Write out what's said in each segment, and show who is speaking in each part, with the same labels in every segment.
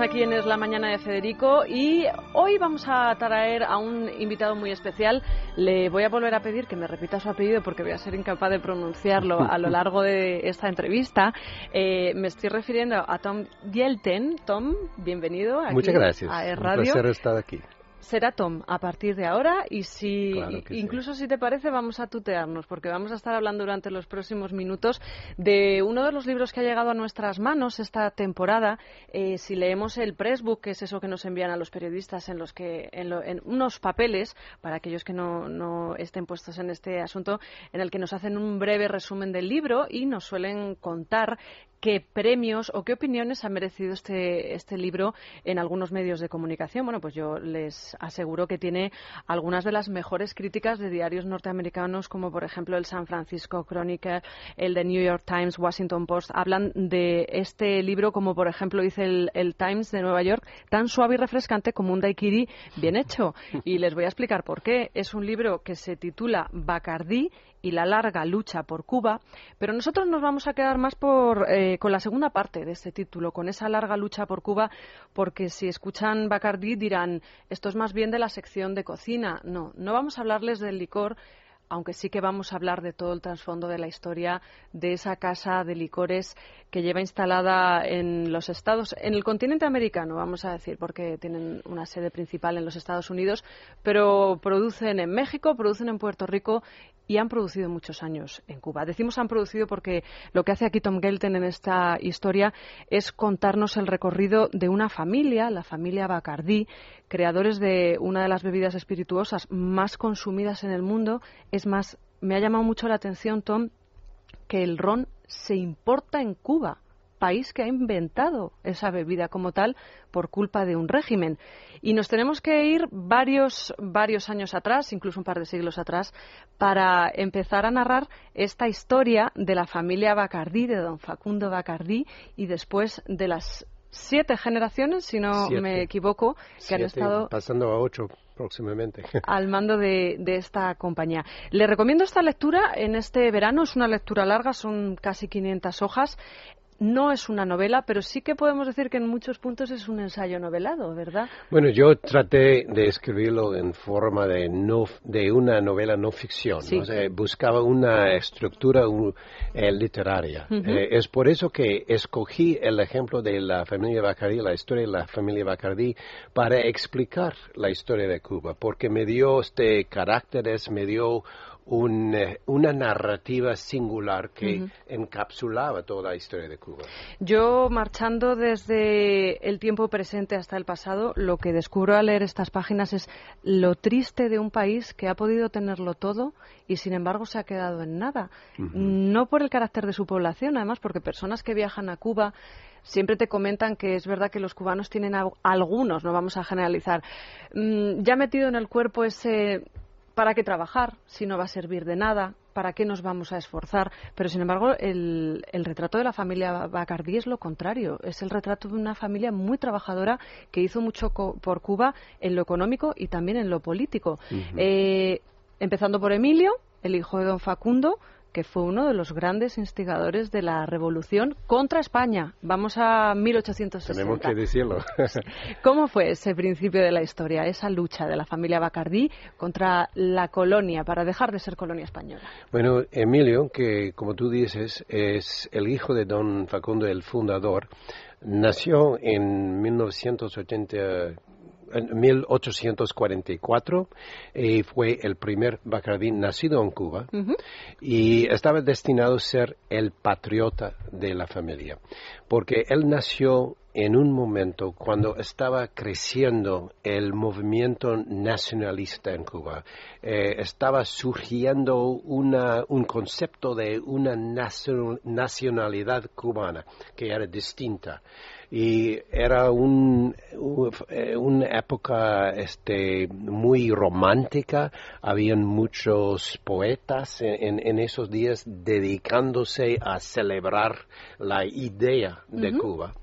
Speaker 1: Seguimos aquí en Es la Mañana de Federico y hoy vamos a traer a un invitado muy especial. Le voy a volver a pedir que me repita su apellido porque voy a ser incapaz de pronunciarlo a lo largo de esta entrevista. Eh, me estoy refiriendo a Tom Dielten. Tom, bienvenido aquí
Speaker 2: Muchas gracias.
Speaker 1: a Es
Speaker 2: Un
Speaker 1: Radio.
Speaker 2: placer estar aquí.
Speaker 1: Será Tom a partir de ahora y si
Speaker 2: Claro que sí.
Speaker 1: incluso si te parece vamos a tutearnos porque vamos a estar hablando durante los próximos minutos de uno de los libros que ha llegado a nuestras manos esta temporada Eh, si leemos el pressbook que es eso que nos envían a los periodistas en los que en, lo- en unos papeles para aquellos que no, no estén puestos en este asunto en el que nos hacen un breve resumen del libro y nos suelen contar qué premios o qué opiniones ha merecido este, este libro en algunos medios de comunicación. Bueno, pues yo les aseguro que tiene algunas de las mejores críticas de diarios norteamericanos, como por ejemplo el San Francisco Chronicle, el de New York Times, Washington Post. Hablan de este libro, como por ejemplo dice el, el Times de Nueva York, tan suave y refrescante como un daiquiri bien hecho. Y les voy a explicar por qué. Es un libro que se titula Bacardí y la larga lucha por Cuba, pero nosotros nos vamos a quedar más por, eh, con la segunda parte de este título, con esa larga lucha por Cuba, porque si escuchan Bacardí dirán, esto es más bien de la sección de cocina. No, no vamos a hablarles del licor, aunque sí que vamos a hablar de todo el trasfondo de la historia de esa casa de licores que lleva instalada en los Estados, en el continente americano, vamos a decir, porque tienen una sede principal en los Estados Unidos, pero producen en México, producen en Puerto Rico y han producido muchos años en Cuba. Decimos han producido porque lo que hace aquí Tom Gelten en esta historia es contarnos el recorrido de una familia, la familia Bacardí, creadores de una de las bebidas espirituosas más consumidas en el mundo. Es más, me ha llamado mucho la atención, Tom, que el ron se importa en Cuba, país que ha inventado esa bebida como tal por culpa de un régimen. Y nos tenemos que ir varios, varios años atrás, incluso un par de siglos atrás, para empezar a narrar esta historia de la familia Bacardí, de don Facundo Bacardí, y después de las siete generaciones, si no
Speaker 2: Siete.
Speaker 1: me equivoco, que han estado
Speaker 2: Pasando a ocho próximamente.
Speaker 1: al mando de, de esta compañía. Le recomiendo esta lectura en este verano. Es una lectura larga, son casi 500 hojas. No es una novela, pero sí que podemos decir que en muchos puntos es un ensayo novelado, ¿verdad?
Speaker 2: Bueno, yo traté de escribirlo en forma de, no, de una novela no ficción.
Speaker 1: Sí.
Speaker 2: ¿no? O sea, buscaba una estructura eh, literaria. Eh, es por eso que escogí el ejemplo de la familia Bacardí, la historia de la familia Bacardí, para explicar la historia de Cuba, porque me dio este caracteres, me dio un, eh, una narrativa singular que encapsulaba toda la historia de Cuba.
Speaker 1: Yo, marchando desde el tiempo presente hasta el pasado, lo que descubro al leer estas páginas es lo triste de un país que ha podido tenerlo todo y, sin embargo, se ha quedado en nada. No por el carácter de su población, además, porque personas que viajan a Cuba siempre te comentan que es verdad que los cubanos tienen al- algunos, no vamos a generalizar, mm, ya metido en el cuerpo ese ¿para qué trabajar si no va a servir de nada? ¿Para qué nos vamos a esforzar? Pero, sin embargo, el, el retrato de la familia Bacardí es lo contrario. Es el retrato de una familia muy trabajadora que hizo mucho co- por Cuba en lo económico y también en lo político. Eh, empezando por Emilio, el hijo de don Facundo, que fue uno de los grandes instigadores de la revolución contra España. Vamos a 1860.
Speaker 2: Tenemos que decirlo.
Speaker 1: ¿Cómo fue ese principio de la historia, esa lucha de la familia Bacardí contra la colonia para dejar de ser colonia española?
Speaker 2: Bueno, Emilio, que como tú dices es el hijo de don Facundo, el fundador, nació en 1980, en 1844 y fue el primer Bacardí nacido en Cuba y estaba destinado a ser el patriota de la familia, porque él nació en un momento cuando estaba creciendo el movimiento nacionalista en Cuba. Eh, estaba surgiendo una, un concepto de una nacio- nacionalidad cubana que era distinta y era un, eh, una época este, muy romántica. Habían muchos poetas en, esos días dedicándose a celebrar la idea de Cuba.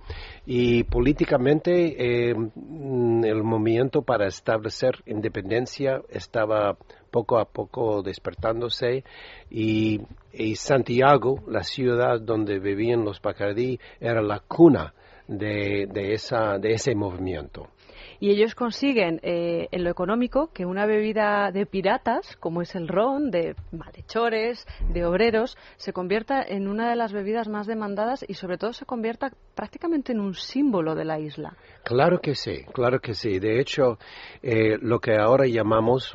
Speaker 2: Y políticamente eh, el movimiento para establecer independencia estaba poco a poco despertándose y, Santiago, la ciudad donde vivían los Bacardí, era la cuna de, de, esa, de ese movimiento
Speaker 1: y ellos consiguen eh, en lo económico que una bebida de piratas, como es el ron, de malhechores, de obreros, se convierta en una de las bebidas más demandadas y sobre todo se convierta prácticamente en un símbolo de la isla.
Speaker 2: Claro que sí, claro que sí. De hecho, eh, lo que ahora llamamos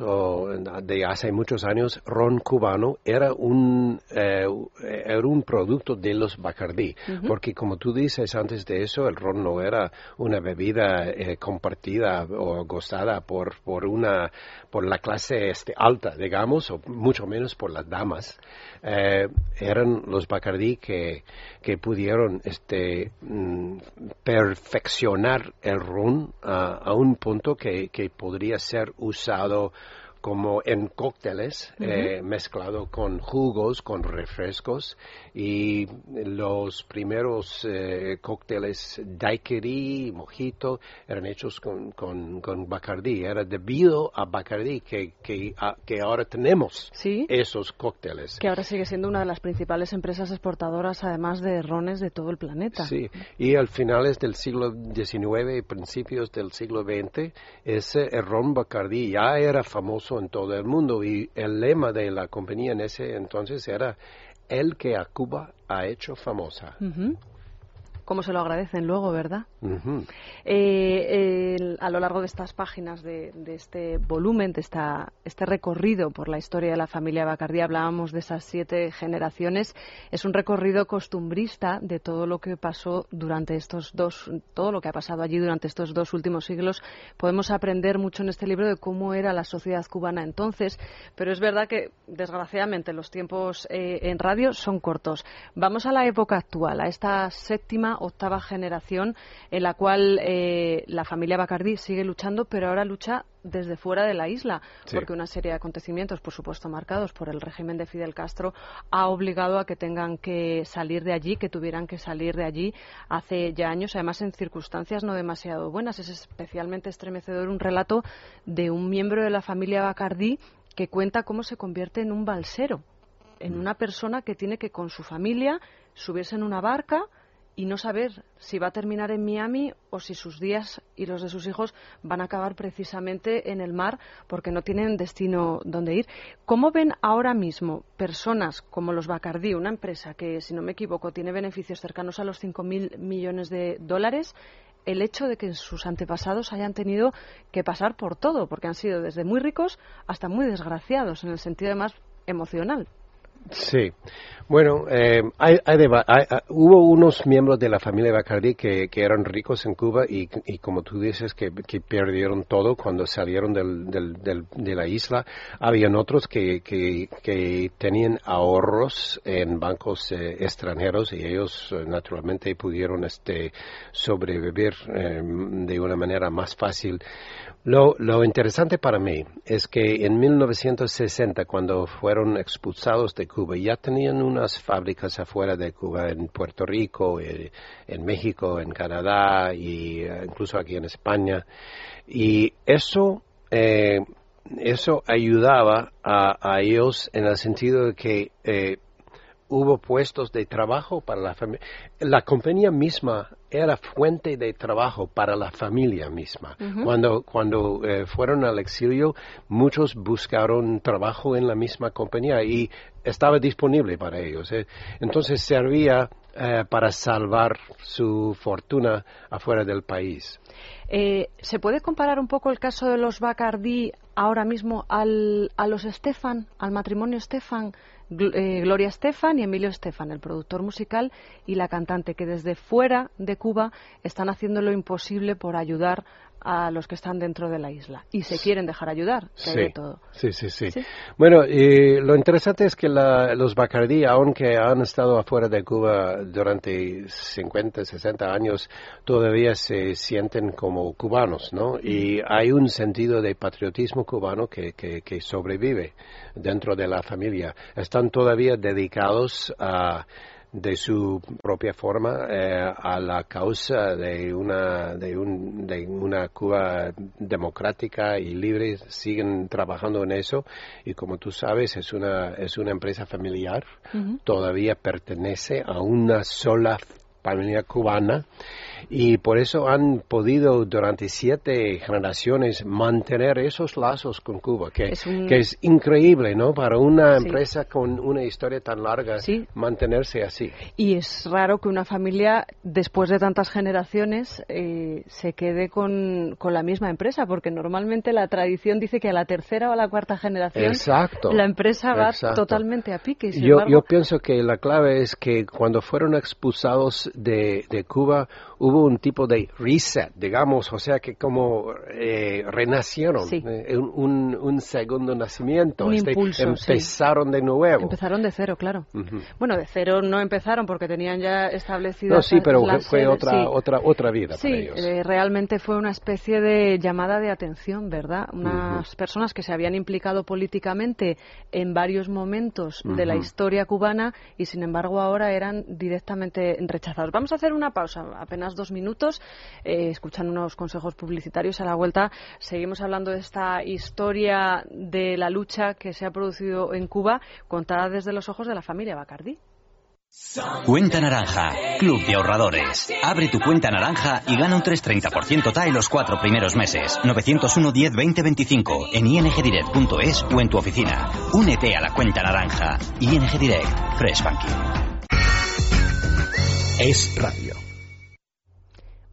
Speaker 2: de hace muchos años ron cubano era un, eh, era un producto de los Bacardí, porque como tú dices antes de eso, el ron no era una bebida compartida o gozada por, por, una, por la clase este, alta, digamos, o mucho menos por las damas, eh, eran los Bacardí que, que pudieron este, mm, perfeccionar el ron a, un punto que, que podría ser usado como en cócteles eh, mezclado con jugos, con refrescos y los primeros eh, cócteles daiquiri, mojito eran hechos con, con, con Bacardí. Era debido a Bacardí que, que, que ahora tenemos esos cócteles.
Speaker 1: Que ahora sigue siendo una de las principales empresas exportadoras además de rones de todo el planeta.
Speaker 2: Sí, y al finales del siglo XIX y principios del siglo XX ese ron Bacardí ya era famoso en todo el mundo. Y el lema de la compañía en ese entonces era el que a Cuba ha hecho famosa
Speaker 1: cómo se lo agradecen luego, ¿verdad? Eh, a lo largo de estas páginas de, este volumen, de esta, este recorrido por la historia de la familia Bacardí, hablábamos de esas siete generaciones. Es un recorrido costumbrista de todo lo que pasó durante estos dos, todo lo que ha pasado allí durante estos dos últimos siglos. Podemos aprender mucho en este libro de cómo era la sociedad cubana entonces, pero es verdad que desgraciadamente los tiempos eh, en radio son cortos. Vamos a la época actual, a esta séptima octava generación en la cual eh, la familia Bacardi sigue luchando, pero ahora lucha desde fuera de la isla, porque una serie de acontecimientos, por supuesto marcados por el régimen de Fidel Castro, ha obligado a que tengan que salir de allí, que tuvieran que salir de allí hace ya años, además en circunstancias no demasiado buenas. Es especialmente estremecedor un relato de un miembro de la familia Bacardi que cuenta cómo se convierte en un balsero, en mm. una persona que tiene que con su familia subirse en una barca, y no saber si va a terminar en Miami o si sus días y los de sus hijos van a acabar precisamente en el mar porque no tienen destino donde ir. ¿Cómo ven ahora mismo personas como los Bacardi, una empresa que, si no me equivoco, tiene beneficios cercanos a los 5.000 millones de dólares, el hecho de que sus antepasados hayan tenido que pasar por todo, porque han sido desde muy ricos hasta muy desgraciados, en el sentido más emocional?
Speaker 2: Sí, bueno, eh, hay, hubo unos miembros de la familia Bacardi que, eran ricos en Cuba y, como tú dices que, que, perdieron todo cuando salieron del, del, de la isla. Habían otros que, que, tenían ahorros en bancos eh, extranjeros y ellos eh, naturalmente pudieron este, sobrevivir de una manera más fácil. Lo, lo, interesante para mí es que en 1960, cuando fueron expulsados de Cuba, ya tenían unas fábricas afuera de Cuba, en Puerto Rico, eh, en México, en Canadá e incluso aquí en España. Y eso, eh, eso ayudaba a, a, ellos en el sentido de que hubo puestos de trabajo para la familia. La compañía misma era fuente de trabajo para la familia misma. Cuando, cuando eh, fueron al exilio, muchos buscaron trabajo en la misma compañía y estaba disponible para ellos. ¿eh? Entonces servía eh, para salvar su fortuna afuera del país.
Speaker 1: ¿Se puede comparar un poco el caso de los Bacardi ahora mismo al, a los Estefan, al matrimonio Estefan? Eh, Gloria Estefan y Emilio Estefan, el productor musical y la cantante, que desde fuera de Cuba están haciendo lo imposible por ayudar a los que están dentro de la isla y se quieren dejar ayudar,
Speaker 2: sí, todo. Sí, sí, sí, Bueno, y lo interesante es que los Bacardí, aunque han estado afuera de Cuba durante 50, 60 años, todavía se sienten como cubanos, ¿no? Y hay un sentido de patriotismo cubano que, que, que sobrevive dentro de la familia. Están todavía dedicados a de su propia forma eh, a la causa de una de, un, de una Cuba democrática y libre siguen trabajando en eso. Y como tú sabes es una es una empresa familiar todavía pertenece a una sola familia cubana y por eso han podido durante siete generaciones mantener esos lazos con Cuba, que es, que es increíble, ¿no? Para una empresa con una historia tan larga, mantenerse así.
Speaker 1: Y es raro que una familia, después de tantas generaciones, eh, se quede con, con, la misma empresa, porque normalmente la tradición dice que a la tercera o a la cuarta generación la empresa va totalmente a pique.
Speaker 2: Yo, yo pienso que la clave es que cuando fueron expulsados de, de Cuba, hubo un tipo de reset, digamos, o sea que como eh, renacieron, eh, un, un, segundo nacimiento,
Speaker 1: un este, impulso,
Speaker 2: empezaron de nuevo.
Speaker 1: Empezaron de cero, claro. Bueno, de cero no empezaron porque tenían ya establecido. No,
Speaker 2: sí, pero fue otra, otra, otra vida
Speaker 1: para
Speaker 2: ellos.
Speaker 1: Eh, realmente fue una especie de llamada de atención, ¿verdad? Unas personas que se habían implicado políticamente en varios momentos de la historia cubana y sin embargo ahora eran directamente rechazados. Vamos a hacer una pausa, apenas dos minutos, eh, escuchando unos consejos publicitarios. A la vuelta seguimos hablando de esta historia de la lucha que se ha producido en Cuba, contada desde los ojos de la familia Bacardi.
Speaker 3: Cuenta Naranja, Club de Ahorradores. Abre tu cuenta naranja y gana un 330% TAE los cuatro primeros meses. 901 10 20 25 en ingdirect.es o en tu oficina. Únete a la cuenta naranja. ING Direct, Fresh Banking.
Speaker 4: Es radio.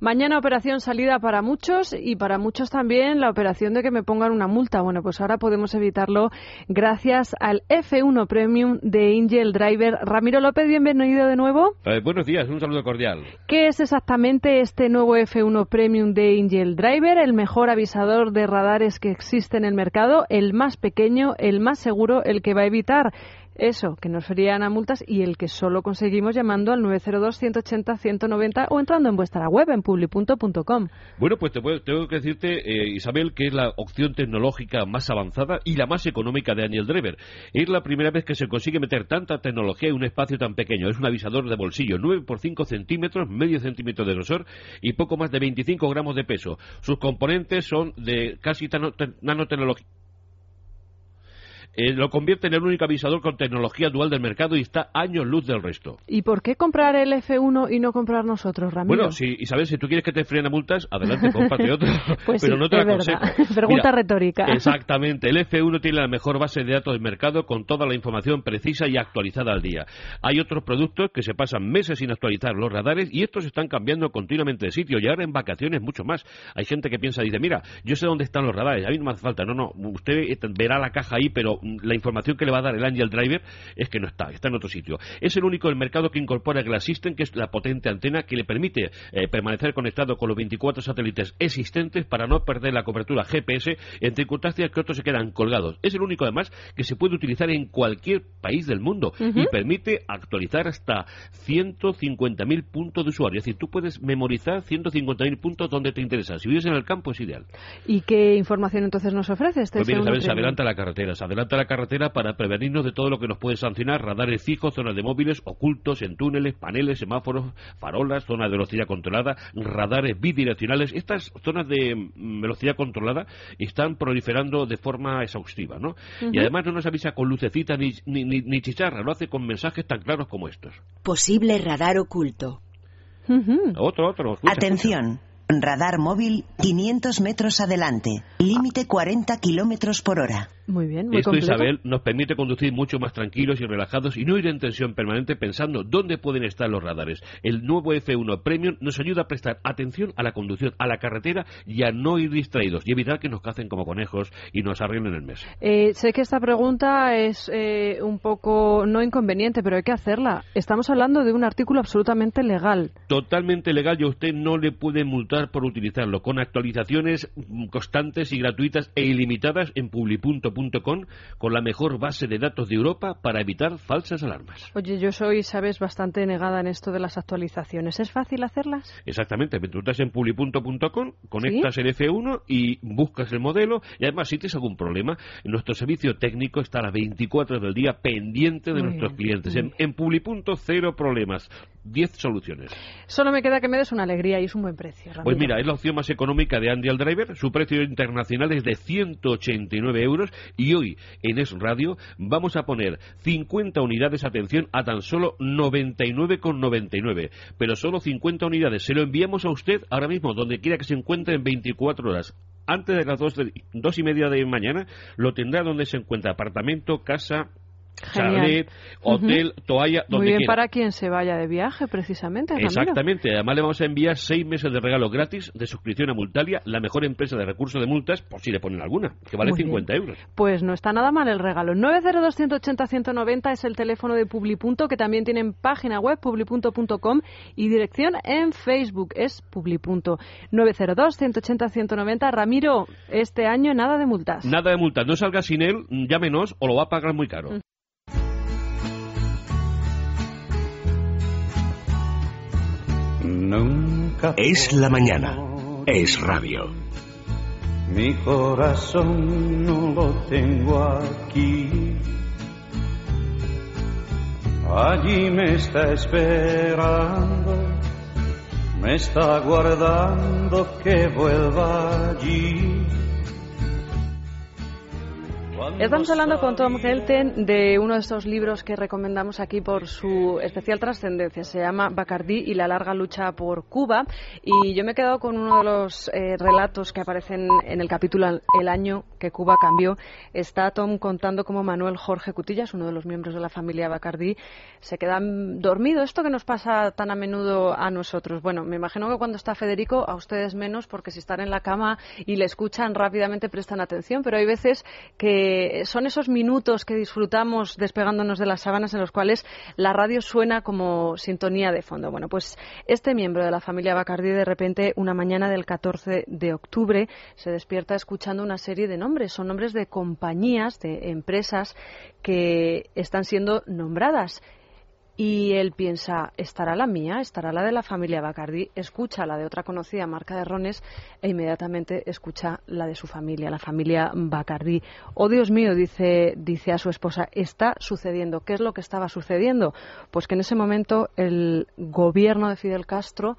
Speaker 1: Mañana operación salida para muchos y para muchos también la operación de que me pongan una multa. Bueno, pues ahora podemos evitarlo gracias al F1 Premium de Angel Driver. Ramiro López, bienvenido de nuevo.
Speaker 5: Eh, buenos días, un saludo cordial.
Speaker 1: ¿Qué es exactamente este nuevo F1 Premium de Angel Driver? El mejor avisador de radares que existe en el mercado, el más pequeño, el más seguro, el que va a evitar eso, que nos frían a multas y el que solo conseguimos llamando al 902-180-190 o entrando en vuestra web en publi.com.
Speaker 5: Bueno, pues te tengo que decirte, eh, Isabel, que es la opción tecnológica más avanzada y la más económica de Daniel Driver. Es la primera vez que se consigue meter tanta tecnología en un espacio tan pequeño. Es un avisador de bolsillo, 9 por 5 centímetros, medio centímetro de grosor y poco más de 25 gramos de peso. Sus componentes son de casi nanotecnología eh, lo convierte en el único avisador con tecnología dual del mercado y está años luz del resto.
Speaker 1: ¿Y por qué comprar el F1 y no comprar nosotros, Ramiro?
Speaker 5: Bueno, si, Isabel, si tú quieres que te frenen a multas, adelante, cómprate otro. pues pero no te la
Speaker 1: Pregunta retórica.
Speaker 5: Exactamente. El F1 tiene la mejor base de datos del mercado con toda la información precisa y actualizada al día. Hay otros productos que se pasan meses sin actualizar los radares y estos están cambiando continuamente de sitio y ahora en vacaciones mucho más. Hay gente que piensa, dice, mira, yo sé dónde están los radares, a mí no me hace falta. No, no, usted verá la caja ahí, pero la información que le va a dar el Angel Driver es que no está, está en otro sitio. Es el único del mercado que incorpora Glass System, que es la potente antena que le permite eh, permanecer conectado con los 24 satélites existentes para no perder la cobertura GPS en circunstancias que otros se quedan colgados. Es el único, además, que se puede utilizar en cualquier país del mundo y permite actualizar hasta 150.000 puntos de usuario. Es decir, tú puedes memorizar 150.000 puntos donde te interesa. Si vives en el campo, es ideal.
Speaker 1: ¿Y qué información entonces nos ofrece este
Speaker 5: Pues mira, se adelanta la carretera, se adelanta la carretera para prevenirnos de todo lo que nos puede sancionar, radares fijos, zonas de móviles ocultos en túneles, paneles, semáforos, farolas, zonas de velocidad controlada, radares bidireccionales. Estas zonas de mm, velocidad controlada están proliferando de forma exhaustiva, ¿no? Y además no nos avisa con lucecita ni, ni, ni, chicharra, lo hace con mensajes tan claros como estos.
Speaker 6: Posible radar oculto.
Speaker 5: Otro, otro.
Speaker 6: Atención. Radar móvil 500 metros adelante. Límite 40 kilómetros por hora.
Speaker 1: Muy bien, muy
Speaker 5: Esto, Isabel, nos permite conducir mucho más tranquilos y relajados y no ir en tensión permanente pensando dónde pueden estar los radares. El nuevo F1 Premium nos ayuda a prestar atención a la conducción, a la carretera y a no ir distraídos y evitar que nos cacen como conejos y nos arreglen el mes.
Speaker 1: Eh, sé que esta pregunta es eh, un poco no inconveniente, pero hay que hacerla. Estamos hablando de un artículo absolutamente legal.
Speaker 5: Totalmente legal y a usted no le puede multar por utilizarlo, con actualizaciones constantes y gratuitas e ilimitadas en publi.com con la mejor base de datos de Europa para evitar falsas alarmas.
Speaker 1: Oye, yo soy, sabes, bastante negada en esto de las actualizaciones. ¿Es fácil hacerlas?
Speaker 5: Exactamente, tú estás en publi.com, conectas el F1 y buscas el modelo y además si tienes algún problema, nuestro servicio técnico está a las 24 del día pendiente de nuestros clientes. En, en publi.cero problemas. 10 soluciones.
Speaker 1: Solo me queda que me des una alegría y es un buen precio.
Speaker 5: Pues mira, es la opción más económica de Andy al Driver. Su precio internacional es de 189 euros y hoy en Es Radio vamos a poner 50 unidades, atención, a tan solo 99,99. Pero solo 50 unidades. Se lo enviamos a usted ahora mismo, donde quiera que se encuentre en 24 horas antes de las dos, dos y media de mañana, lo tendrá donde se encuentra apartamento, casa, chalet, hotel, toalla, donde
Speaker 1: Muy bien para quien se vaya de viaje, precisamente.
Speaker 5: Exactamente. Además le vamos a enviar seis meses de regalo gratis de suscripción a Multalia, la mejor empresa de recursos de multas, por si le ponen alguna, que vale 50 euros.
Speaker 1: Pues no está nada mal el regalo. 902-180-190 es el teléfono de Publipunto, que también tienen página web, publipunto.com, y dirección en Facebook, es Publipunto. 902-180-190. Ramiro, este año nada de multas.
Speaker 5: Nada de multas. No salga sin él, llámenos o lo va a pagar muy caro.
Speaker 4: Nunca es la mañana, es radio.
Speaker 7: Mi corazón no lo tengo aquí. Allí me está esperando, me está guardando que vuelva allí.
Speaker 1: Estamos hablando con Tom Helten de uno de estos libros que recomendamos aquí por su especial trascendencia. Se llama Bacardí y la larga lucha por Cuba. Y yo me he quedado con uno de los eh, relatos que aparecen en el capítulo El año que Cuba cambió. Está Tom contando cómo Manuel Jorge Cutillas, uno de los miembros de la familia Bacardí, se queda dormido. Esto que nos pasa tan a menudo a nosotros. Bueno, me imagino que cuando está Federico, a ustedes menos, porque si están en la cama y le escuchan rápidamente prestan atención. Pero hay veces que son esos minutos que disfrutamos despegándonos de las sábanas en los cuales la radio suena como sintonía de fondo. Bueno, pues este miembro de la familia Bacardi de repente una mañana del 14 de octubre se despierta escuchando una serie de nombres. Son nombres de compañías, de empresas que están siendo nombradas y él piensa, ¿estará la mía? ¿Estará la de la familia Bacardi? Escucha la de otra conocida marca de rones e inmediatamente escucha la de su familia, la familia Bacardi. Oh Dios mío, dice, dice a su esposa, está sucediendo. ¿Qué es lo que estaba sucediendo? Pues que en ese momento el gobierno de Fidel Castro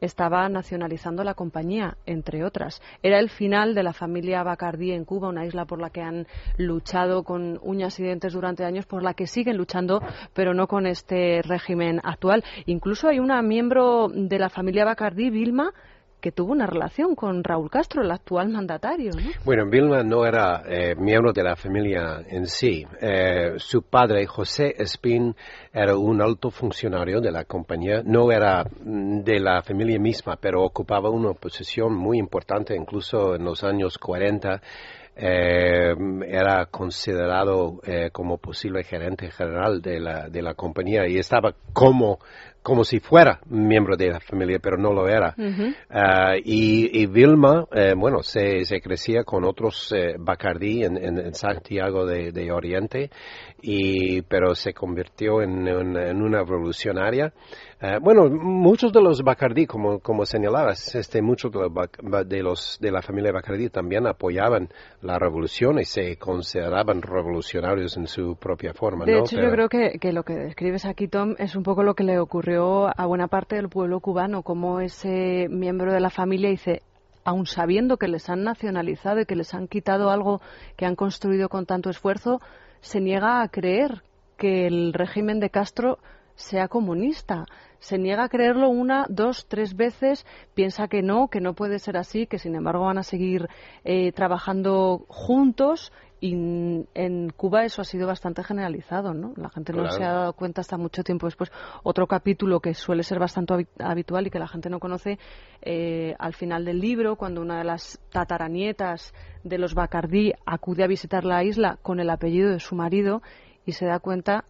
Speaker 1: estaba nacionalizando la compañía, entre otras. Era el final de la familia Bacardí en Cuba, una isla por la que han luchado con uñas y dientes durante años, por la que siguen luchando, pero no con este régimen actual. Incluso hay una miembro de la familia Bacardí, Vilma, que tuvo una relación con Raúl Castro, el actual mandatario. ¿no?
Speaker 2: Bueno, Vilma no era eh, miembro de la familia en sí. Eh, su padre, José Espín, era un alto funcionario de la compañía. No era mm, de la familia misma, pero ocupaba una posición muy importante, incluso en los años 40. Eh, era considerado como posible gerente general de la, de la compañía y estaba como como si fuera miembro de la familia, pero no lo era. Ah, y, Vilma, eh, bueno, se, se, crecía con otros eh, Bacardí en, en, Santiago de, Oriente, y, pero se convirtió en, en una revolucionaria. Eh, bueno, muchos de los Bacardí, como, como señalabas, este, muchos de los, de la familia Bacardí también apoyaban la revolución y se consideraban revolucionarios en su propia forma.
Speaker 1: De hecho, yo creo que, que, lo que describes aquí, Tom, es un poco lo que le ocurrió a buena parte del pueblo cubano, como ese miembro de la familia dice, aun sabiendo que les han nacionalizado y que les han quitado algo que han construido con tanto esfuerzo, se niega a creer que el régimen de Castro sea comunista. Se niega a creerlo una, dos, tres veces, piensa que no, que no puede ser así, que sin embargo van a seguir eh, trabajando juntos y en Cuba eso ha sido bastante generalizado, ¿no? La gente no se ha dado cuenta hasta mucho tiempo después. Otro capítulo que suele ser bastante habitual y que la gente no conoce, eh, al final del libro, cuando una de las tataranietas de los Bacardí acude a visitar la isla con el apellido de su marido y se da cuenta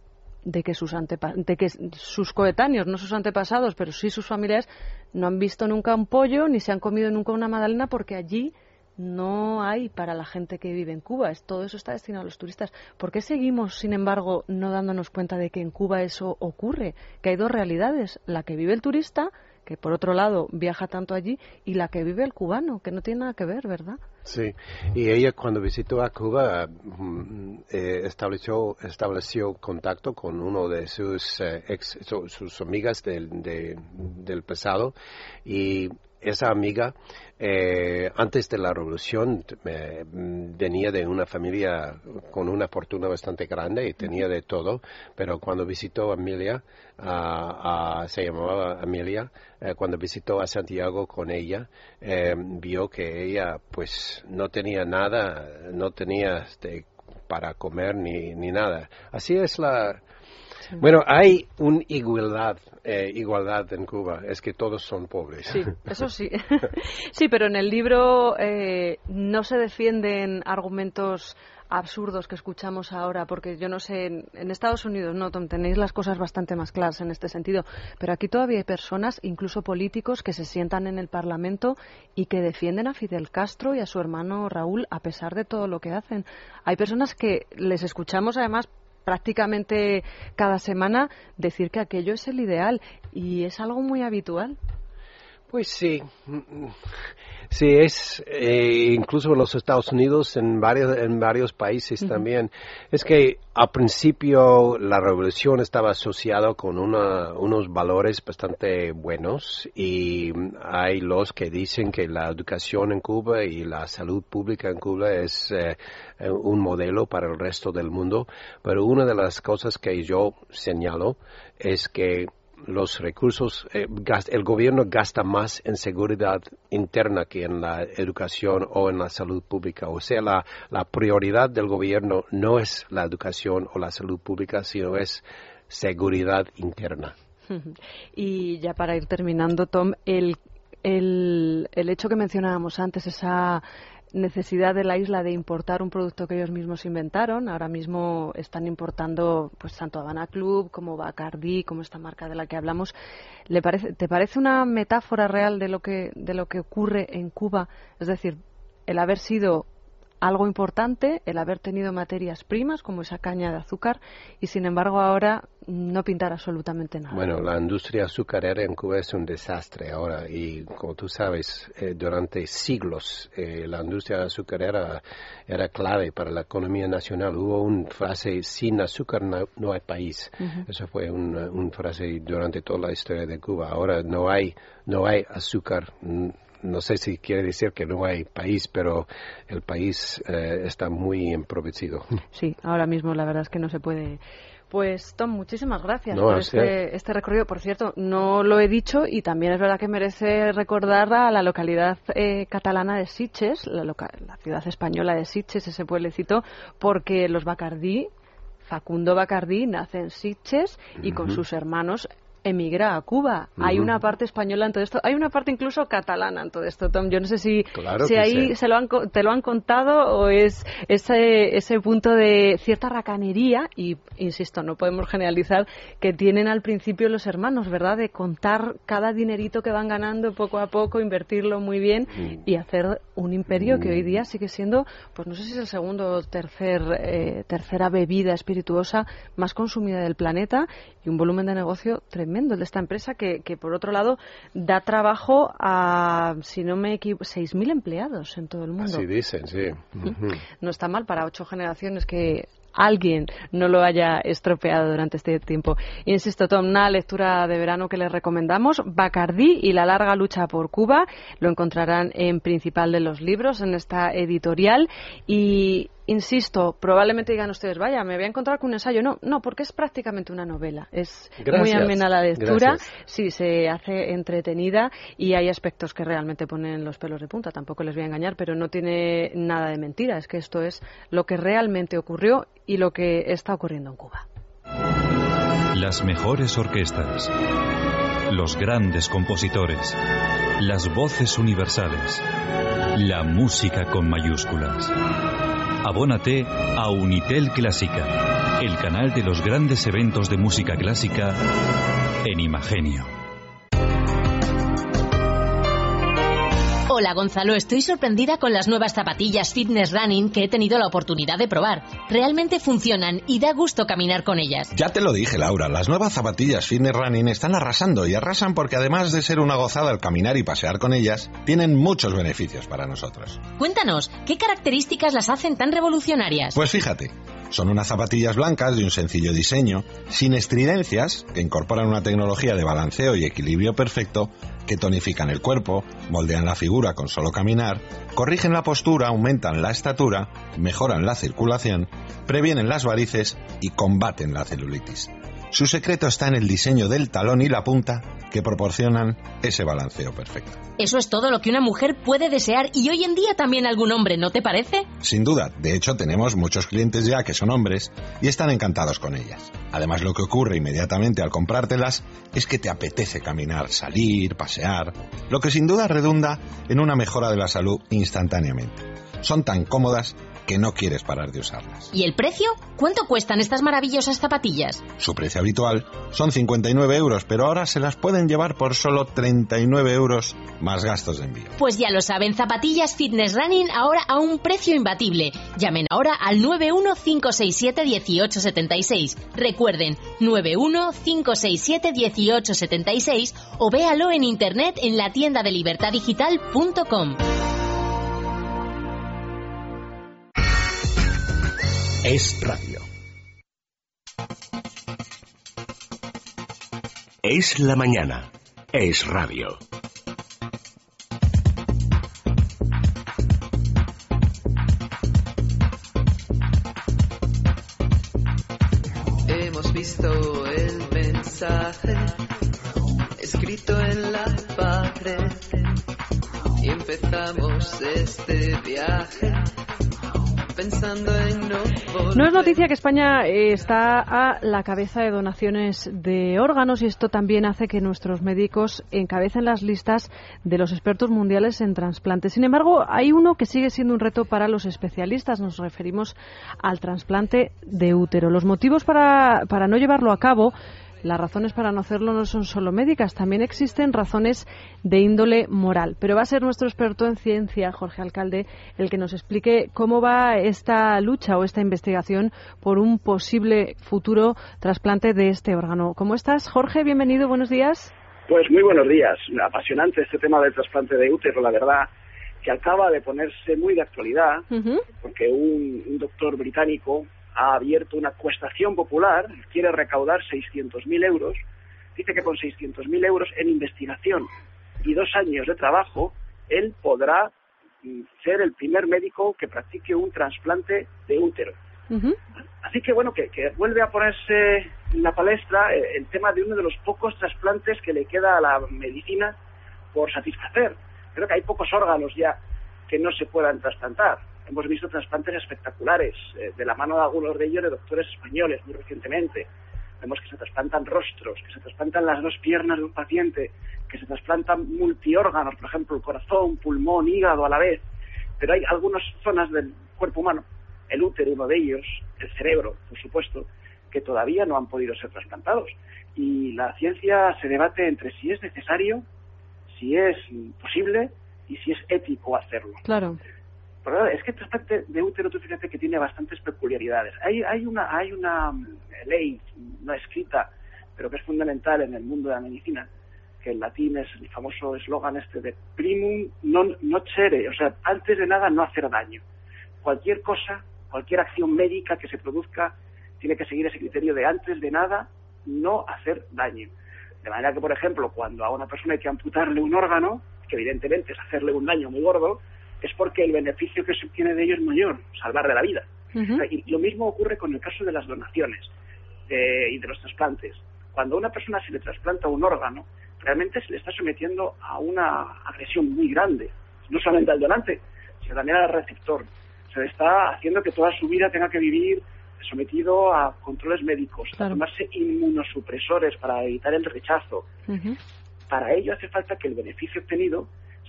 Speaker 1: de que sus de que sus coetáneos, no sus antepasados, pero sí sus familiares, no han visto nunca un pollo ni se han comido nunca una magdalena porque allí no hay para la gente que vive en Cuba. Todo eso está destinado a los turistas. ¿Por qué seguimos, sin embargo, no dándonos cuenta de que en Cuba eso ocurre? Que hay dos realidades. La que vive el turista, que por otro lado viaja tanto allí, y la que vive el cubano, que no tiene nada que ver, ¿verdad?
Speaker 2: Sí, y ella cuando visitó a Cuba mm, eh, estableció, estableció contacto con uno de sus, eh, ex, su- sus amigas del, de- del pasado y esa amiga eh, antes de la revolución eh, venía de una familia con una fortuna bastante grande y tenía de todo, pero cuando visitó a Amelia, a- a- se llamaba Amelia, eh, cuando visitó a Santiago con ella, eh, vio que ella pues no tenía nada, no tenía este, para comer ni, ni nada. Así es la... Bueno, hay una igualdad, eh, igualdad en Cuba, es que todos son pobres.
Speaker 1: Sí, eso sí. sí, pero en el libro eh, no se defienden argumentos absurdos que escuchamos ahora, porque yo no sé, en, en Estados Unidos no, Tom, tenéis las cosas bastante más claras en este sentido, pero aquí todavía hay personas, incluso políticos, que se sientan en el Parlamento y que defienden a Fidel Castro y a su hermano Raúl a pesar de todo lo que hacen. Hay personas que les escuchamos además prácticamente cada semana decir que aquello es el ideal y es algo muy habitual.
Speaker 2: Pues sí, sí es eh, incluso en los Estados Unidos, en varios en varios países también. Es que al principio la revolución estaba asociada con una, unos valores bastante buenos y hay los que dicen que la educación en Cuba y la salud pública en Cuba es eh, eh, un modelo para el resto del mundo. Pero una de las cosas que yo señalo es que los recursos, eh, el gobierno gasta más en seguridad interna que en la educación o en la salud pública. O sea, la, la prioridad del gobierno no es la educación o la salud pública, sino es seguridad interna.
Speaker 1: Y ya para ir terminando, Tom, el, el, el hecho que mencionábamos antes, esa necesidad de la isla de importar un producto que ellos mismos inventaron. Ahora mismo están importando pues tanto Habana Club como Bacardi, como esta marca de la que hablamos. ¿Le parece, ¿Te parece una metáfora real de lo que de lo que ocurre en Cuba? Es decir, el haber sido algo importante, el haber tenido materias primas como esa caña de azúcar y sin embargo ahora no pintar absolutamente nada.
Speaker 2: Bueno, la industria azucarera en Cuba es un desastre ahora y como tú sabes, eh, durante siglos eh, la industria azucarera era clave para la economía nacional. Hubo una frase, sin azúcar no, no hay país. Eso fue una un frase durante toda la historia de Cuba. Ahora no hay, no hay azúcar. No sé si quiere decir que no hay país, pero el país eh, está muy empobrecido.
Speaker 1: Sí, ahora mismo la verdad es que no se puede. Pues Tom, muchísimas gracias
Speaker 2: No,
Speaker 1: por este, este recorrido. Por cierto, no lo he dicho y también es verdad que merece recordar a la localidad eh, catalana de Sitges, la ciudad española de Sitges, ese pueblecito, porque los Bacardí, Facundo Bacardí, nace en Sitges y con sus hermanos emigra a Cuba. Hay una parte española en todo esto, hay una parte incluso catalana en todo esto, Tom. Yo no sé si,
Speaker 2: Claro
Speaker 1: si ahí se lo han, te lo han contado o es ese, ese punto de cierta racanería y, insisto, no podemos generalizar que tienen al principio los hermanos, ¿verdad? De contar cada dinerito que van ganando poco a poco, invertirlo muy bien y hacer un imperio que hoy día sigue siendo, pues no sé si es el segundo o tercer, eh, tercera bebida espirituosa más consumida del planeta y un volumen de negocio tremendo el de esta empresa que, que por otro lado da trabajo a, si no me equivoco, 6.000 empleados en todo el mundo.
Speaker 2: Así dicen, sí.
Speaker 1: No está mal para ocho generaciones que alguien no lo haya estropeado durante este tiempo. Insisto, Tom, una lectura de verano que les recomendamos, Bacardí y la larga lucha por Cuba. Lo encontrarán en principal de los libros, en esta editorial. Y insisto, probablemente digan ustedes, vaya, me voy a encontrar con un ensayo. No, no, porque es prácticamente una novela. Es muy amena la lectura.
Speaker 2: Gracias.
Speaker 1: Sí, se hace entretenida y hay aspectos que realmente ponen los pelos de punta. Tampoco les voy a engañar, pero no tiene nada de mentira. Es que esto es lo que realmente ocurrió y lo que está ocurriendo en Cuba.
Speaker 8: Las mejores orquestas, los grandes compositores, las voces universales, la música con mayúsculas. Abónate a Unitel Clásica, el canal de los grandes eventos de música clásica en Imagenio.
Speaker 9: Hola Gonzalo, estoy sorprendida con las nuevas zapatillas Fitness Running que he tenido la oportunidad de probar. Realmente funcionan y da gusto caminar con ellas.
Speaker 10: Ya te lo dije Laura, las nuevas zapatillas Fitness Running están arrasando y arrasan porque además de ser una gozada al caminar y pasear con ellas, tienen muchos beneficios para nosotros.
Speaker 9: Cuéntanos, ¿qué características las hacen tan revolucionarias?
Speaker 10: Pues fíjate, son unas zapatillas blancas de un sencillo diseño, sin estridencias, que incorporan una tecnología de balanceo y equilibrio perfecto que tonifican el cuerpo, moldean la figura con solo caminar, corrigen la postura, aumentan la estatura, mejoran la circulación, previenen las varices y combaten la celulitis. Su secreto está en el diseño del talón y la punta que proporcionan ese balanceo perfecto.
Speaker 9: Eso es todo lo que una mujer puede desear y hoy en día también algún hombre, ¿no te parece?
Speaker 10: Sin duda, de hecho tenemos muchos clientes ya que son hombres y están encantados con ellas. Además lo que ocurre inmediatamente al comprártelas es que te apetece caminar, salir, pasear, lo que sin duda redunda en una mejora de la salud instantáneamente. Son tan cómodas que no quieres parar de usarlas.
Speaker 9: ¿Y el precio? ¿Cuánto cuestan estas maravillosas zapatillas?
Speaker 10: Su precio habitual son 59 euros, pero ahora se las pueden llevar por solo 39 euros más gastos de envío.
Speaker 9: Pues ya lo saben, zapatillas Fitness Running ahora a un precio imbatible. Llamen ahora al 915671876. Recuerden, 915671876 o véalo en internet en la tienda de libertadigital.com.
Speaker 4: Es radio. Es la mañana. Es radio.
Speaker 11: Hemos visto el mensaje escrito en la pared y empezamos este viaje pensando en no
Speaker 1: es noticia que España eh, está a la cabeza de donaciones de órganos y esto también hace que nuestros médicos encabecen las listas de los expertos mundiales en trasplantes. Sin embargo, hay uno que sigue siendo un reto para los especialistas. Nos referimos al trasplante de útero. Los motivos para, para no llevarlo a cabo las razones para no hacerlo no son solo médicas, también existen razones de índole moral. Pero va a ser nuestro experto en ciencia, Jorge Alcalde, el que nos explique cómo va esta lucha o esta investigación por un posible futuro trasplante de este órgano. ¿Cómo estás, Jorge? Bienvenido, buenos días.
Speaker 12: Pues muy buenos días. Apasionante este tema del trasplante de útero, la verdad, que acaba de ponerse muy de actualidad, porque un, un doctor británico ha abierto una cuestación popular, quiere recaudar 600.000 euros, dice que con 600.000 euros en investigación y dos años de trabajo, él podrá mm, ser el primer médico que practique un trasplante de útero. Así que bueno, que, que, vuelve a ponerse en la palestra eh, el tema de uno de los pocos trasplantes que le queda a la medicina por satisfacer. Creo que hay pocos órganos ya que no se puedan trasplantar hemos visto trasplantes espectaculares, eh, de la mano de algunos de ellos de doctores españoles muy recientemente. Vemos que se trasplantan rostros, que se trasplantan las dos piernas de un paciente, que se trasplantan multiórganos, por ejemplo, el corazón, pulmón, hígado a la vez. Pero hay algunas zonas del cuerpo humano, el útero uno de ellos, el cerebro, por supuesto, que todavía no han podido ser trasplantados. Y la ciencia se debate entre si es necesario, si es posible y si es ético hacerlo.
Speaker 1: Claro
Speaker 12: es que el trasplante de útero, tú fíjate que tiene bastantes peculiaridades. Hay, hay, una, hay una mm, ley no escrita, pero que es fundamental en el mundo de la medicina, que en latín es el famoso eslogan este de primum non nocere, o sea, antes de nada no hacer daño. Cualquier cosa, cualquier acción médica que se produzca, tiene que seguir ese criterio de antes de nada no hacer daño. De manera que, por ejemplo, cuando a una persona hay que amputarle un órgano, que evidentemente es hacerle un daño muy gordo, es porque el beneficio que se obtiene de ello es mayor, salvar de la vida. Y lo mismo ocurre con el caso de las donaciones y de los trasplantes. Cuando a una persona se le trasplanta un órgano, realmente se le está sometiendo a una agresión muy grande, no solamente al donante, sino también al receptor. Se le está haciendo que toda su vida tenga que vivir sometido a controles médicos, a tomarse inmunosupresores para evitar el rechazo. Para ello hace falta que el beneficio obtenido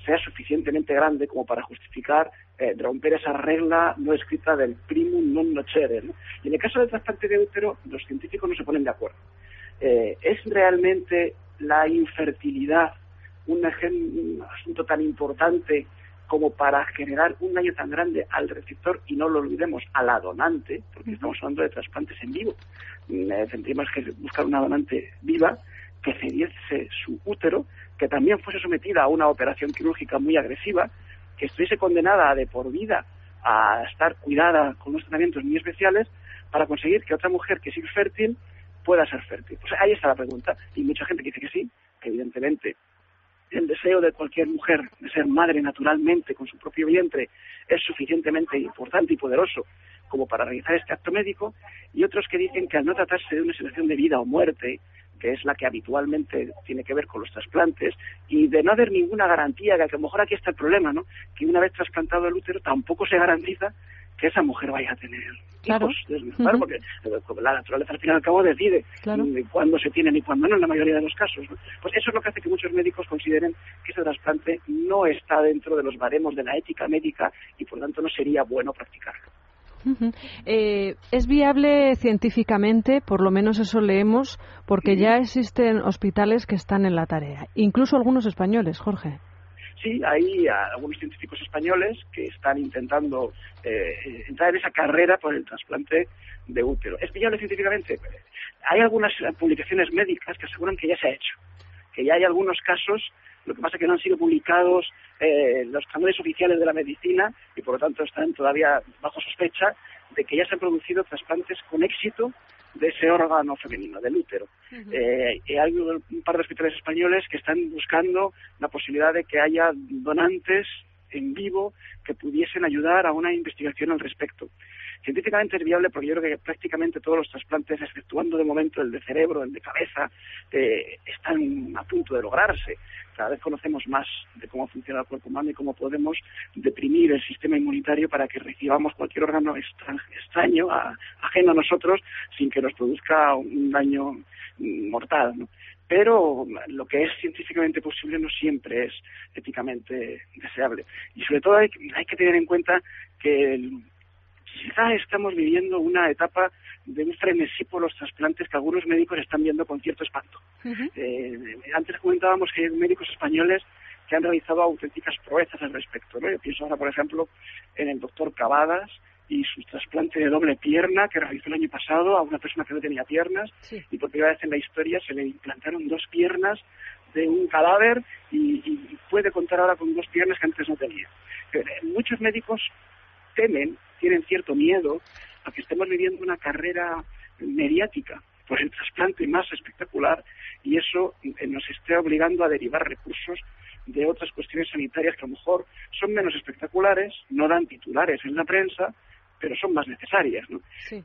Speaker 12: sea suficientemente grande como para justificar eh, romper esa regla no escrita del primum non nocere. Y en el caso del trasplante de útero, los científicos no se ponen de acuerdo. Eh, ¿Es realmente la infertilidad un, un asunto tan importante como para generar un daño tan grande al receptor y no lo olvidemos a la donante, porque estamos hablando de trasplantes en vivo. Tendríamos que buscar una donante viva que cediese su útero, que también fuese sometida a una operación quirúrgica muy agresiva, que estuviese condenada de por vida a estar cuidada con unos tratamientos muy especiales para conseguir que otra mujer que es infértil pueda ser fértil. Pues ahí está la pregunta. Y mucha gente dice que sí, que evidentemente el deseo de cualquier mujer de ser madre naturalmente con su propio vientre es suficientemente importante y poderoso como para realizar este acto médico, y otros que dicen que al no tratarse de una situación de vida o muerte, que es la que habitualmente tiene que ver con los trasplantes, y de no haber ninguna garantía, que a lo mejor aquí está el problema, ¿no? Que una vez trasplantado el útero tampoco se garantiza que esa mujer vaya a tener hijos, porque eh, la naturaleza al fin y al cabo decide cuándo se tienen y cuándo no en la mayoría de los casos. Pues eso es lo que hace que muchos médicos consideren que ese trasplante no está dentro de los baremos de la ética médica y por lo tanto no sería bueno practicarlo.
Speaker 1: Eh, ¿Es viable científicamente? Por lo menos eso leemos, porque ya existen hospitales que están en la tarea, incluso algunos españoles, Jorge.
Speaker 12: Sí, hay algunos científicos españoles que están intentando eh, entrar en esa carrera por el trasplante de útero. ¿Es viable científicamente? Hay algunas publicaciones médicas que aseguran que ya se ha hecho, que ya hay algunos casos lo que pasa es que no han sido publicados eh, los canales oficiales de la medicina y por lo tanto están todavía bajo sospecha de que ya se han producido trasplantes con éxito de ese órgano femenino, del útero. Eh, y hay un par de hospitales españoles que están buscando la posibilidad de que haya donantes en vivo que pudiesen ayudar a una investigación al respecto. Científicamente es viable porque yo creo que prácticamente todos los trasplantes, exceptuando de momento el de cerebro, el de cabeza, eh, están a punto de lograrse. Cada vez conocemos más de cómo funciona el cuerpo humano y cómo podemos deprimir el sistema inmunitario para que recibamos cualquier órgano extraño, ajeno a nosotros, sin que nos produzca un daño mortal. pero lo que es científicamente posible no siempre es éticamente deseable. Y sobre todo hay, hay que tener en cuenta que el, quizá estamos viviendo una etapa de un frenesí por los trasplantes que algunos médicos están viendo con cierto espanto. Eh, antes comentábamos que hay médicos españoles que han realizado auténticas proezas al respecto. Yo pienso ahora, por ejemplo, en el doctor Cavadas y su trasplante de doble pierna que realizó el año pasado a una persona que no tenía piernas y por primera vez en la historia se le implantaron dos piernas de un cadáver y, y puede contar ahora con dos piernas que antes no tenía. Eh, muchos médicos temen tienen cierto miedo a que estemos viviendo una carrera mediática por el trasplante más espectacular y eso eh, nos esté obligando a derivar recursos de otras cuestiones sanitarias que a lo mejor son menos espectaculares, no dan titulares en la prensa, pero son más necesarias. ¿no?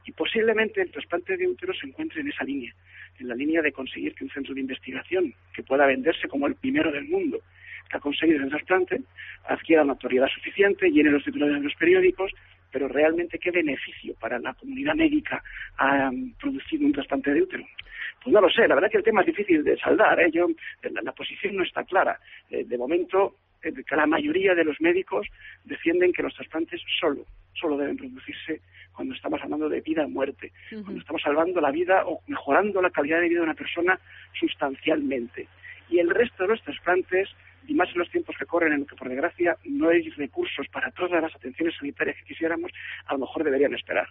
Speaker 12: Y posiblemente el trasplante de útero se encuentre en esa línea, en la línea de conseguir que un centro de investigación que pueda venderse como el primero del mundo que ha conseguido el trasplante adquiera una autoridad suficiente, llene los titulares de los periódicos pero realmente qué beneficio para la comunidad médica ha producido un trasplante de útero. Pues no lo sé, la verdad que el tema es difícil de saldar, ¿eh? Yo, la, posición no está clara. Eh, de momento, eh, la mayoría de los médicos defienden que los trasplantes solo, solo deben producirse cuando estamos hablando de vida o muerte, cuando estamos salvando la vida o mejorando la calidad de vida de una persona sustancialmente. Y el resto de los trasplantes y más en los tiempos que corren en los que, por desgracia, no hay recursos para todas las atenciones sanitarias que quisiéramos, a lo mejor deberían esperar.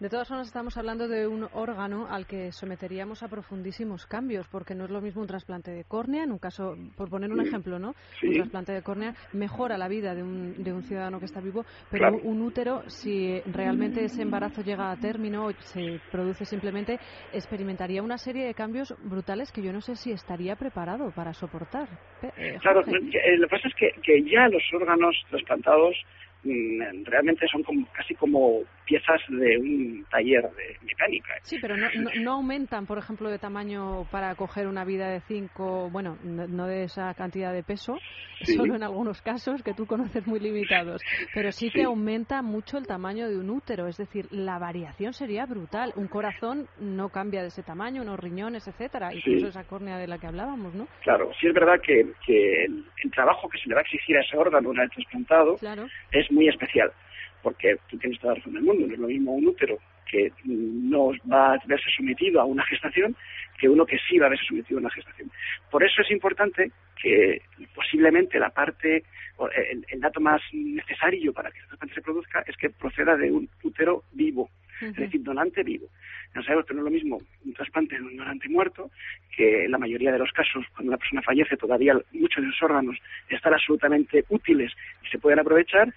Speaker 1: De todas formas, estamos hablando de un órgano al que someteríamos a profundísimos cambios, porque no es lo mismo un trasplante de córnea, en un caso, por poner un ejemplo, ¿no? Un trasplante de córnea mejora la vida de un, de un ciudadano que está vivo, pero un útero, si realmente ese embarazo llega a término o se produce simplemente, experimentaría una serie de cambios brutales que yo no sé si estaría preparado para soportar.
Speaker 12: Eh, lo que pasa es que, que ya los órganos trasplantados realmente son como, casi como piezas de un taller de mecánica.
Speaker 1: Sí, pero no, no, aumentan, por ejemplo, de tamaño para coger una vida de cinco, bueno, no, de esa cantidad de peso, solo en algunos casos que tú conoces muy limitados, pero sí, que aumenta mucho el tamaño de un útero, es decir, la variación sería brutal. Un corazón no cambia de ese tamaño, unos riñones, etcétera, incluso esa córnea de la que hablábamos, ¿no?
Speaker 12: Claro, sí es verdad que, que el, trabajo que se le va a exigir a ese órgano una vez trasplantado es muy especial porque tú tienes toda la razón del mundo, no es lo mismo un útero que no va a verse sometido a una gestación que uno que sí va a verse sometido a una gestación. Por eso es importante que posiblemente la parte, el, el dato más necesario para que el trasplante se produzca es que proceda de un útero vivo, es decir, donante vivo. No sabemos que no es lo mismo un trasplante de un donante muerto, que en la mayoría de los casos, cuando una persona fallece, todavía muchos de los órganos están absolutamente útiles y se pueden aprovechar,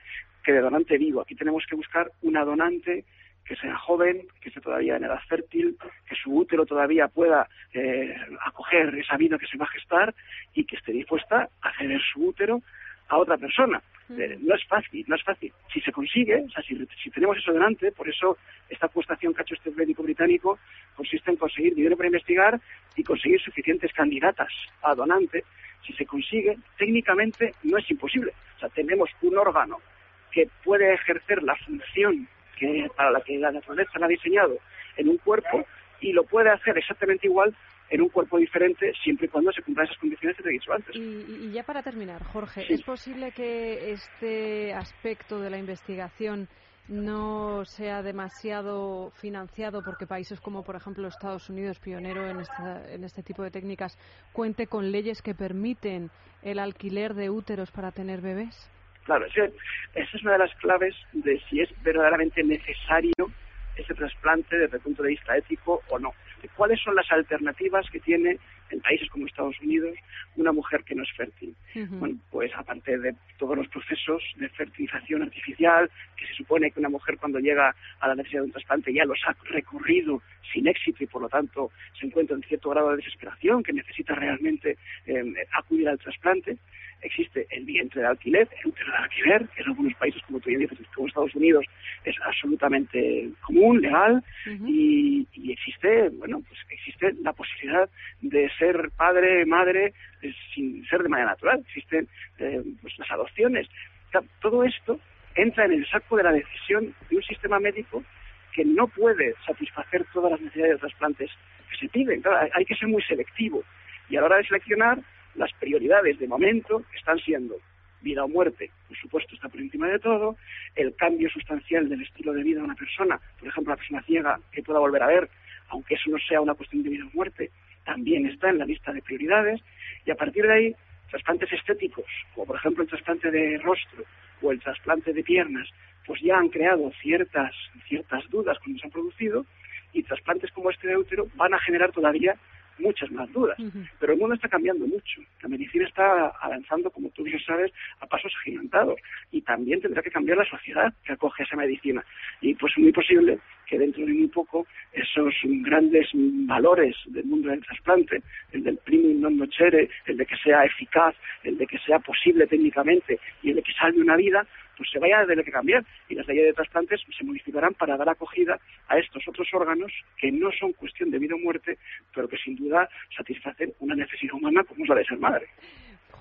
Speaker 12: que de donante vivo. Aquí tenemos que buscar una donante que sea joven, que esté todavía en edad fértil, que su útero todavía pueda eh, acoger esa vida que se va a gestar y que esté dispuesta a ceder su útero a otra persona. Eh, no es fácil, no es fácil. Si se consigue, o sea, si, si tenemos eso delante, por eso esta acuestación que ha hecho este médico británico consiste en conseguir dinero para investigar y conseguir suficientes candidatas a donante. Si se consigue, técnicamente no es imposible. O sea, tenemos un órgano que puede ejercer la función que para la que la naturaleza la ha diseñado en un cuerpo y lo puede hacer exactamente igual en un cuerpo diferente siempre y cuando se cumplan esas condiciones que te he dicho antes.
Speaker 1: Y, ya para terminar, Jorge, ¿es posible que este aspecto de la investigación no sea demasiado financiado porque países como, por ejemplo, Estados Unidos, pionero en, en este tipo de técnicas, cuente con leyes que permiten el alquiler de úteros para tener bebés?
Speaker 12: Claro, esa es una de las claves de si es verdaderamente necesario ese trasplante desde el punto de vista ético o no. ¿Cuáles son las alternativas que tiene en países como Estados Unidos una mujer que no es fértil? Bueno, pues aparte de todos los procesos de fertilización artificial, se supone que una mujer cuando llega a la necesidad de un trasplante ya los ha recorrido sin éxito y por lo tanto se encuentra en cierto grado de desesperación, que necesita realmente eh, acudir al trasplante, existe el vientre de alquiler, el útero de alquiler, que en algunos países, como tú dices, como Estados Unidos, es absolutamente común, legal, y, existe, bueno, pues existe la posibilidad de ser padre, madre, eh, sin ser de manera natural. Existen eh, pues las adopciones. todo esto entra en el saco de la decisión de un sistema médico que no puede satisfacer todas las necesidades de trasplantes que se piden. hay que ser muy selectivo. Y a la hora de seleccionar, las prioridades de momento están siendo vida o muerte, por supuesto, está por encima de todo, el cambio sustancial del estilo de vida de una persona, por ejemplo, la persona ciega que pueda volver a ver, aunque eso no sea una cuestión de vida o muerte, también está en la lista de prioridades, y a partir de ahí, trasplantes estéticos, como por ejemplo el trasplante de rostro o el trasplante de piernas, pues ya han creado ciertas, ciertas dudas cuando se han producido, y trasplantes como este de útero van a generar todavía muchas más dudas. Pero el mundo está cambiando mucho. La medicina está avanzando, como tú bien sabes, a pasos agigantados. Y también tendrá que cambiar la sociedad que acoge esa medicina. Y pues es muy posible que dentro de muy poco esos grandes valores del mundo del trasplante, el del primum non nocere, el de que sea eficaz, el de que sea posible técnicamente y el de que salve una vida, pues se vaya a tener que cambiar y las leyes de trasplantes se modificarán para dar acogida a estos otros órganos que no son cuestión de vida o muerte, pero que sin duda satisfacen una necesidad humana como es la de ser madre.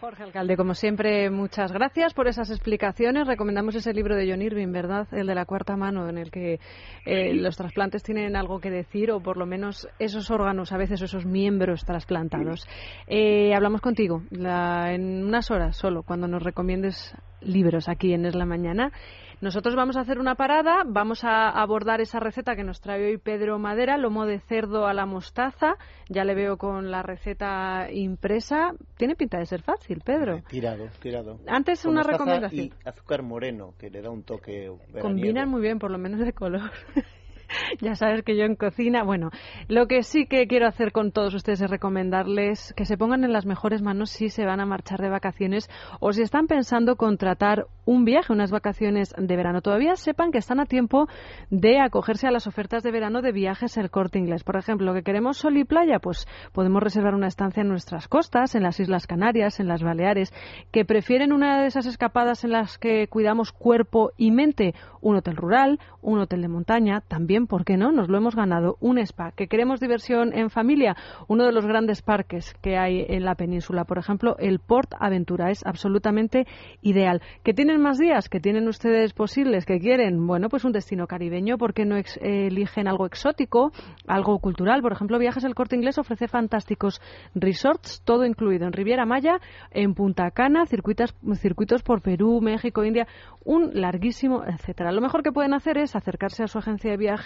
Speaker 1: Jorge Alcalde, como siempre, muchas gracias por esas explicaciones. Recomendamos ese libro de John Irving, ¿verdad? El de la cuarta mano, en el que eh, los trasplantes tienen algo que decir, o por lo menos esos órganos, a veces esos miembros trasplantados. Eh, hablamos contigo en unas horas solo, cuando nos recomiendes libros aquí en Es la Mañana. Nosotros vamos a hacer una parada, vamos a abordar esa receta que nos trae hoy Pedro Madera, lomo de cerdo a la mostaza. Ya le veo con la receta impresa. Tiene pinta de ser fácil, Pedro.
Speaker 13: Tirado, tirado.
Speaker 1: Antes una recomendación.
Speaker 13: Y azúcar moreno, que le da un toque.
Speaker 1: Combinan muy bien, por lo menos de color. ya sabes que yo en cocina, bueno, lo que sí que quiero hacer con todos ustedes es recomendarles que se pongan en las mejores manos si se van a marchar de vacaciones o si están pensando contratar un viaje, unas vacaciones de verano. Todavía sepan que están a tiempo de acogerse a las ofertas de verano de viajes el corte inglés. Por ejemplo, que queremos sol y playa, pues podemos reservar una estancia en nuestras costas, en las Islas Canarias, en las Baleares. Que prefieren una de esas escapadas en las que cuidamos cuerpo y mente, un hotel rural, un hotel de montaña, también, ¿por qué no? Nos lo hemos ganado. Un spa. Que queremos diversión en familia, uno de los grandes parques que hay en la península. Por ejemplo, el Port Aventura es absolutamente ideal. Que tienen más días, que tienen ustedes posibles, que quieren, bueno, pues un destino caribeño, ¿por qué no eligen algo exótico, algo cultural? Por ejemplo, Viajes El Corte Inglés ofrece fantásticos resorts, todo incluido en Riviera Maya, en Punta Cana, circuitas, circuitos por Perú, México, India, un larguísimo, etcétera. Lo mejor que pueden hacer es acercarse a su agencia de viajes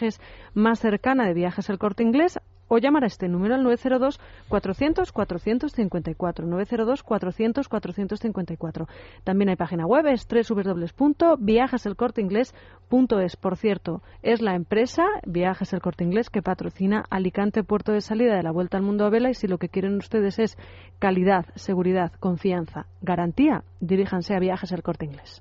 Speaker 1: más cercana de Viajes El Corte Inglés o llamar a este número al 902 400 454 902 400 454. También hay página web es www.viajeselcorteingles.es. Por cierto, es la empresa Viajes El Corte Inglés que patrocina Alicante Puerto de Salida de la Vuelta al Mundo a Vela y si lo que quieren ustedes es calidad, seguridad, confianza, garantía, diríjanse a Viajes El Corte Inglés.